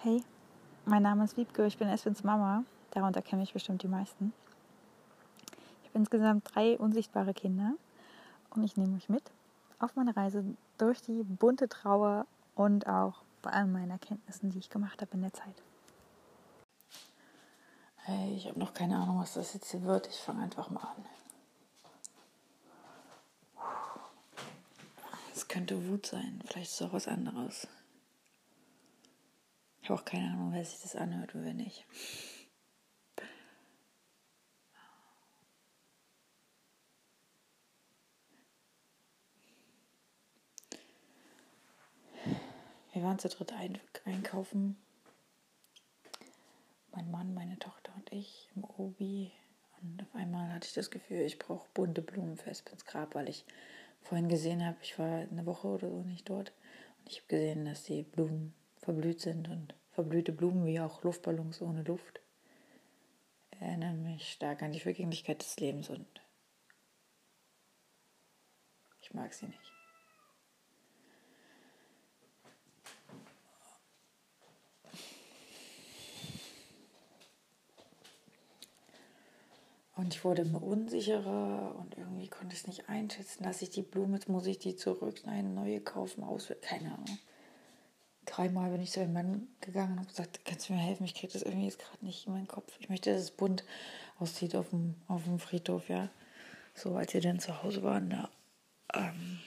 Hey, mein Name ist Wiebke, ich bin Eswins Mama. Darunter kenne ich bestimmt die meisten. Ich habe insgesamt drei unsichtbare Kinder und ich nehme euch mit auf meine Reise durch die bunte Trauer und auch bei all meinen Erkenntnissen, die ich gemacht habe in der Zeit. Hey, ich habe noch keine Ahnung, was das jetzt hier wird. Ich fange einfach mal an. Es könnte Wut sein, vielleicht ist es auch was anderes. Habe auch keine Ahnung, wer sich das anhört und wer nicht. Wir waren zu dritt ein einkaufen. Mein Mann, meine Tochter und ich im Obi. Und auf einmal hatte ich das Gefühl, ich brauche bunte Blumen für Espens Grab, weil ich vorhin gesehen habe, ich war eine Woche oder so nicht dort. Und ich habe gesehen, dass die Blumen verblüht sind und verblühte Blumen wie auch Luftballons ohne Luft erinnern mich stark an die Vergänglichkeit des Lebens und ich mag sie nicht. Und ich wurde immer unsicherer und irgendwie konnte ich es nicht einschätzen, dass ich die Blume, jetzt muss ich die zurück, eine neue kaufen, auswählen, keine Ahnung dreimal bin ich zu einem Mann gegangen und habe gesagt, kannst du mir helfen? Ich kriege das irgendwie jetzt gerade nicht in meinen Kopf. Ich möchte, dass es bunt aussieht auf dem, auf dem Friedhof, ja. So, als wir dann zu Hause waren, da, ähm,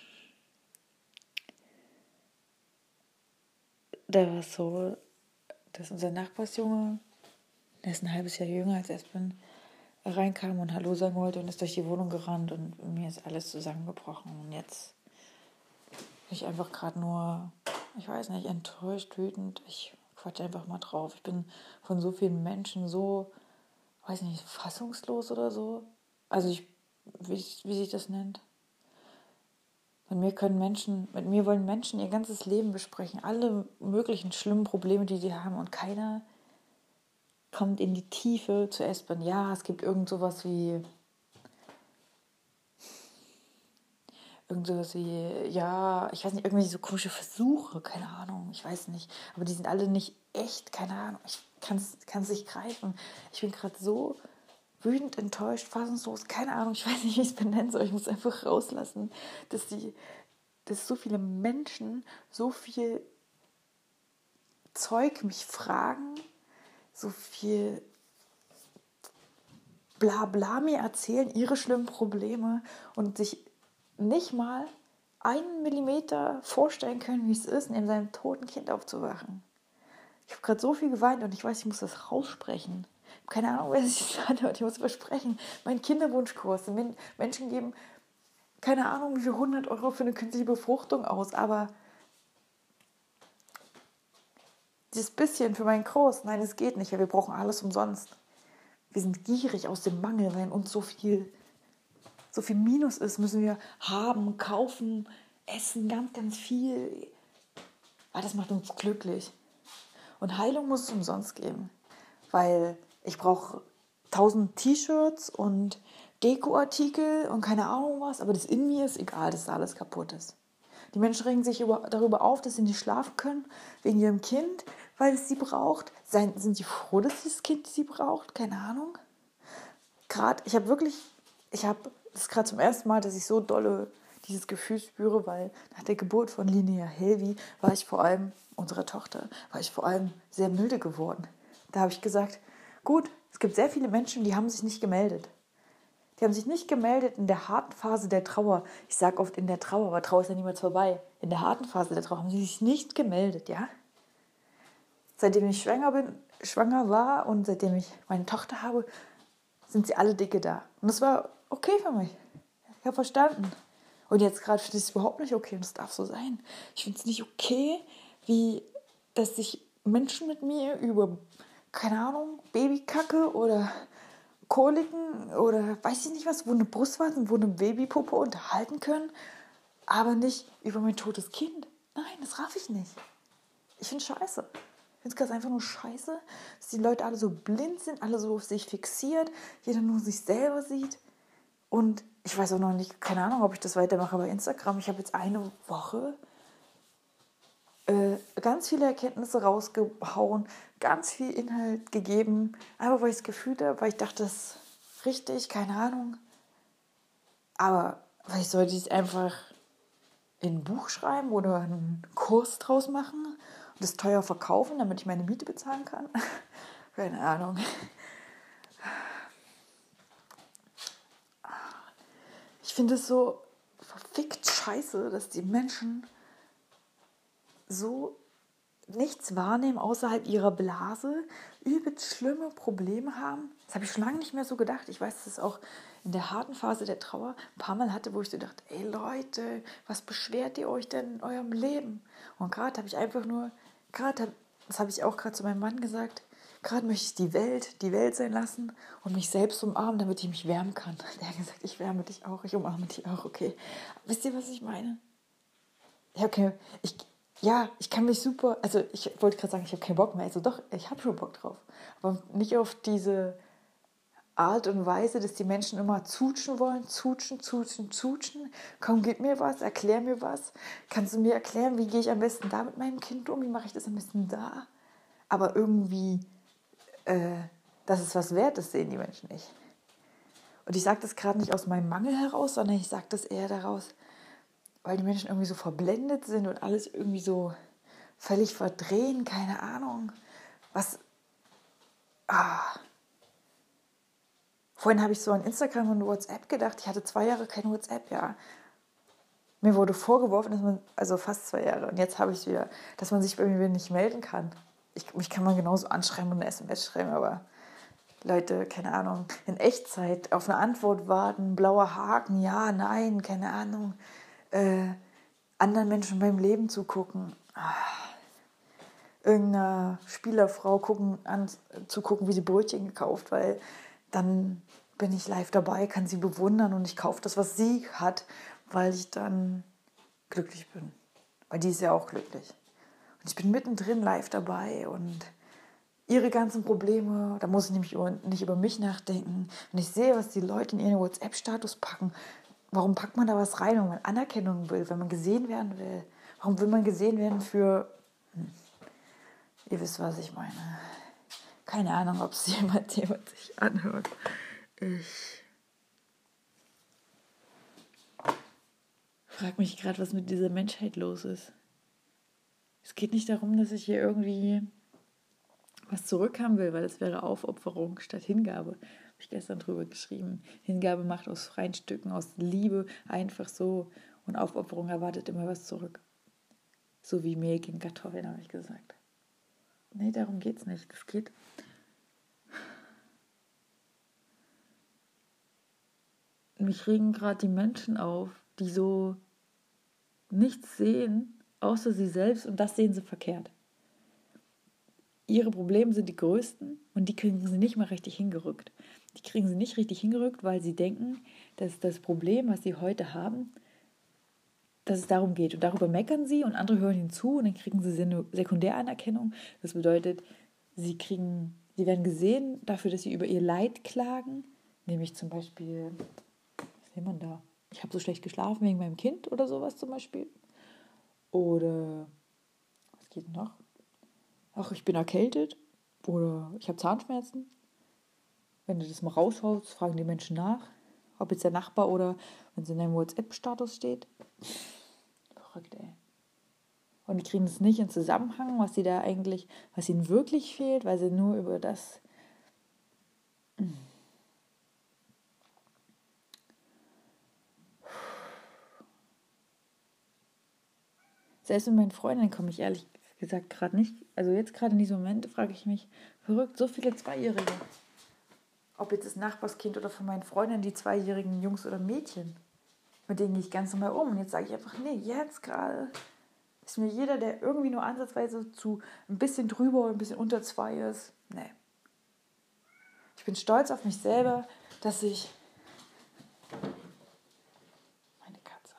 da war es so, dass unser Nachbarsjunge, der ist ein halbes Jahr jünger als Espen, reinkam und Hallo sagen wollte und ist durch die Wohnung gerannt und mir ist alles zusammengebrochen. Und jetzt bin ich einfach gerade nur ich weiß nicht, enttäuscht, wütend. Ich quatsch einfach mal drauf. Ich bin von so vielen Menschen so, weiß nicht, fassungslos oder so. Also ich, wie, wie sich das nennt. Mit mir können Menschen, mit mir wollen Menschen ihr ganzes Leben besprechen, alle möglichen schlimmen Probleme, die sie haben und keiner kommt in die Tiefe zu Espen. Ja, es gibt irgend sowas wie irgend sowas wie, ja, ich weiß nicht, irgendwelche so komische Versuche, keine Ahnung, ich weiß nicht. Aber die sind alle nicht echt, keine Ahnung. Ich kann es nicht greifen. Ich bin gerade so wütend, enttäuscht, fassungslos, keine Ahnung, ich weiß nicht, wie ich es benennen soll. Ich muss einfach rauslassen, dass die, dass so viele Menschen so viel Zeug mich fragen, so viel bla bla mir erzählen, ihre schlimmen Probleme und sich nicht mal einen Millimeter vorstellen können, wie es ist, neben seinem toten Kind aufzuwachen. Ich habe gerade so viel geweint und ich weiß, ich muss das raussprechen. Ich habe keine Ahnung, wer sich das anhört. Ich muss versprechen. Mein Kinderwunschkurs. Menschen geben keine Ahnung, wie viel 100 Euro für eine künstliche Befruchtung aus, aber dieses bisschen für meinen Kurs, nein, es geht nicht. Wir brauchen alles umsonst. Wir sind gierig aus dem Mangel, weil uns so viel so viel Minus ist, müssen wir haben, kaufen, essen, ganz, ganz viel. Weil das macht uns glücklich. Und Heilung muss es umsonst geben, weil ich brauche tausend T-Shirts und Dekoartikel und keine Ahnung was, aber das in mir ist egal, dass da alles kaputt ist. Die Menschen regen sich über, darüber auf, dass sie nicht schlafen können wegen ihrem Kind, weil es sie braucht. Sein, sind sie froh, dass das Kind sie braucht? Keine Ahnung. Gerade, ich habe wirklich, ich habe das gerade zum ersten Mal, dass ich so dolle dieses Gefühl spüre, weil nach der Geburt von Linnea Helvi war ich vor allem, unserer Tochter, war ich vor allem sehr milde geworden. Da habe ich gesagt, gut, es gibt sehr viele Menschen, die haben sich nicht gemeldet. Die haben sich nicht gemeldet in der harten Phase der Trauer. Ich sage oft in der Trauer, aber Trauer ist ja niemals vorbei. In der harten Phase der Trauer haben sie sich nicht gemeldet, ja? Seitdem ich schwanger bin, schwanger war und seitdem ich meine Tochter habe, sind sie alle dicke da. Und das war okay für mich. Ich habe verstanden. Und jetzt gerade finde ich es überhaupt nicht okay und es darf so sein. Ich finde es nicht okay, wie dass sich Menschen mit mir über, keine Ahnung, Babykacke oder Koliken oder weiß ich nicht was, wo eine Brustwarze, wo eine Babypuppe unterhalten können, aber nicht über mein totes Kind. Nein, das raff ich nicht. Ich finde scheiße. Ich finde es ganz einfach nur scheiße, dass die Leute alle so blind sind, alle so auf sich fixiert, jeder nur sich selber sieht. Und ich weiß auch noch nicht, keine Ahnung, ob ich das weitermache bei Instagram. Ich habe jetzt eine Woche äh, ganz viele Erkenntnisse rausgehauen, ganz viel Inhalt gegeben, einfach weil ich es gefühlt habe, weil ich dachte, das ist richtig, keine Ahnung. Aber sollte ich es einfach in ein Buch schreiben oder einen Kurs draus machen und das teuer verkaufen, damit ich meine Miete bezahlen kann. keine Ahnung. Finde es so verfickt scheiße, dass die Menschen so nichts wahrnehmen außerhalb ihrer Blase, übelst schlimme Probleme haben. Das habe ich schon lange nicht mehr so gedacht. Ich weiß, dass es auch in der harten Phase der Trauer ein paar Mal hatte, wo ich so dachte, ey Leute, was beschwert ihr euch denn in eurem Leben? Und gerade habe ich einfach nur, gerade, das habe ich auch gerade zu meinem Mann gesagt, gerade möchte ich die Welt, die Welt sein lassen und mich selbst umarmen, damit ich mich wärmen kann. Der hat gesagt, ich wärme dich auch, ich umarme dich auch, okay. Wisst ihr, was ich meine? Ja, okay, ich, ja, ich kann mich super, also ich wollte gerade sagen, ich habe keinen Bock mehr. Also doch, ich habe schon Bock drauf. Aber nicht auf diese Art und Weise, dass die Menschen immer zutschen wollen, zutschen, zutschen, zutschen. Komm, gib mir was, erklär mir was. Kannst du mir erklären, wie gehe ich am besten da mit meinem Kind um? Wie mache ich das am besten da? Aber irgendwie, äh, dass es was wert ist, sehen die Menschen nicht. Und ich sage das gerade nicht aus meinem Mangel heraus, sondern ich sage das eher daraus, weil die Menschen irgendwie so verblendet sind und alles irgendwie so völlig verdrehen, keine Ahnung. Was. Ah. Vorhin habe ich so an Instagram und WhatsApp gedacht. Ich hatte zwei Jahre kein WhatsApp, ja. Mir wurde vorgeworfen, dass man, also fast zwei Jahre, und jetzt habe ich es wieder, dass man sich bei mir nicht melden kann. Ich, mich kann man genauso anschreiben und eine SMS schreiben, aber Leute, keine Ahnung, in Echtzeit auf eine Antwort warten, blauer Haken, ja, nein, keine Ahnung äh, anderen Menschen beim Leben zu gucken. Ah. Irgendeiner Spielerfrau gucken, an, zu gucken, wie sie Brötchen gekauft, weil dann bin ich live dabei, kann sie bewundern und ich kaufe das, was sie hat, weil ich dann glücklich bin. Weil die ist ja auch glücklich. Und ich bin mittendrin live dabei und ihre ganzen Probleme, da muss ich nämlich nicht über mich nachdenken. Und ich sehe, was die Leute in ihren WhatsApp-Status packen, Warum packt man da was rein, wenn man Anerkennung will, wenn man gesehen werden will? Warum will man gesehen werden für... Hm, ihr wisst, was ich meine. Keine Ahnung, ob es jemand, jemand sich anhört. Ich frage mich gerade, was mit dieser Menschheit los ist. Es geht nicht darum, dass ich hier irgendwie was zurückhaben will, weil es wäre Aufopferung statt Hingabe ich gestern drüber geschrieben. Hingabe macht aus freien Stücken, aus Liebe einfach so und Aufopferung erwartet immer was zurück. So wie Mehl gegen Kartoffeln, habe ich gesagt. Nee, darum geht es nicht. Es geht. Mich regen gerade die Menschen auf, die so nichts sehen, außer sie selbst und das sehen sie verkehrt. Ihre Probleme sind die größten und die kriegen sie nicht mal richtig hingerückt. Die kriegen sie nicht richtig hingerückt, weil sie denken, dass das Problem, was sie heute haben, dass es darum geht. Und darüber meckern sie und andere hören ihnen zu und dann kriegen sie Sekundäranerkennung. Das bedeutet, sie kriegen, sie werden gesehen dafür, dass sie über ihr Leid klagen. Nämlich zum Beispiel, was sieht man da? Ich habe so schlecht geschlafen wegen meinem Kind oder sowas zum Beispiel. Oder was geht noch? Ach, ich bin erkältet. Oder ich habe Zahnschmerzen. Wenn du das mal raushaust, fragen die Menschen nach, ob jetzt der Nachbar oder wenn es in deinem WhatsApp-Status steht. Verrückt, ey. Und die kriegen es nicht in Zusammenhang, was sie da eigentlich, was ihnen wirklich fehlt, weil sie nur über das. Selbst mit meinen Freundinnen komme ich ehrlich gesagt gerade nicht. Also jetzt gerade in diesem Moment frage ich mich, verrückt, so viele Zweijährige ob jetzt das Nachbarskind oder von meinen Freundinnen, die zweijährigen Jungs oder Mädchen. Mit denen gehe ich ganz normal um. Und jetzt sage ich einfach, nee, jetzt gerade ist mir jeder, der irgendwie nur ansatzweise zu ein bisschen drüber oder ein bisschen unter zwei ist, nee. Ich bin stolz auf mich selber, dass ich. Meine Katze.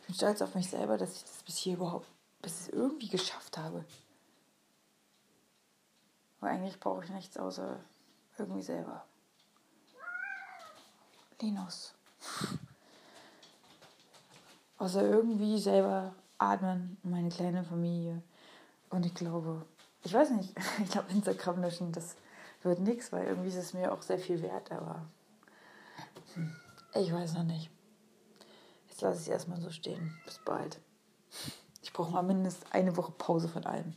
Ich bin stolz auf mich selber, dass ich das bis hier überhaupt, bis es irgendwie geschafft habe. Aber eigentlich brauche ich nichts außer irgendwie selber. Linus. Also irgendwie selber atmen, meine kleine Familie. Und ich glaube, ich weiß nicht, ich glaube, Instagram löschen, das wird nichts, weil irgendwie ist es mir auch sehr viel wert, aber ich weiß noch nicht. Jetzt lasse ich erstmal so stehen. Bis bald. Ich brauche mal mindestens eine Woche Pause von allem.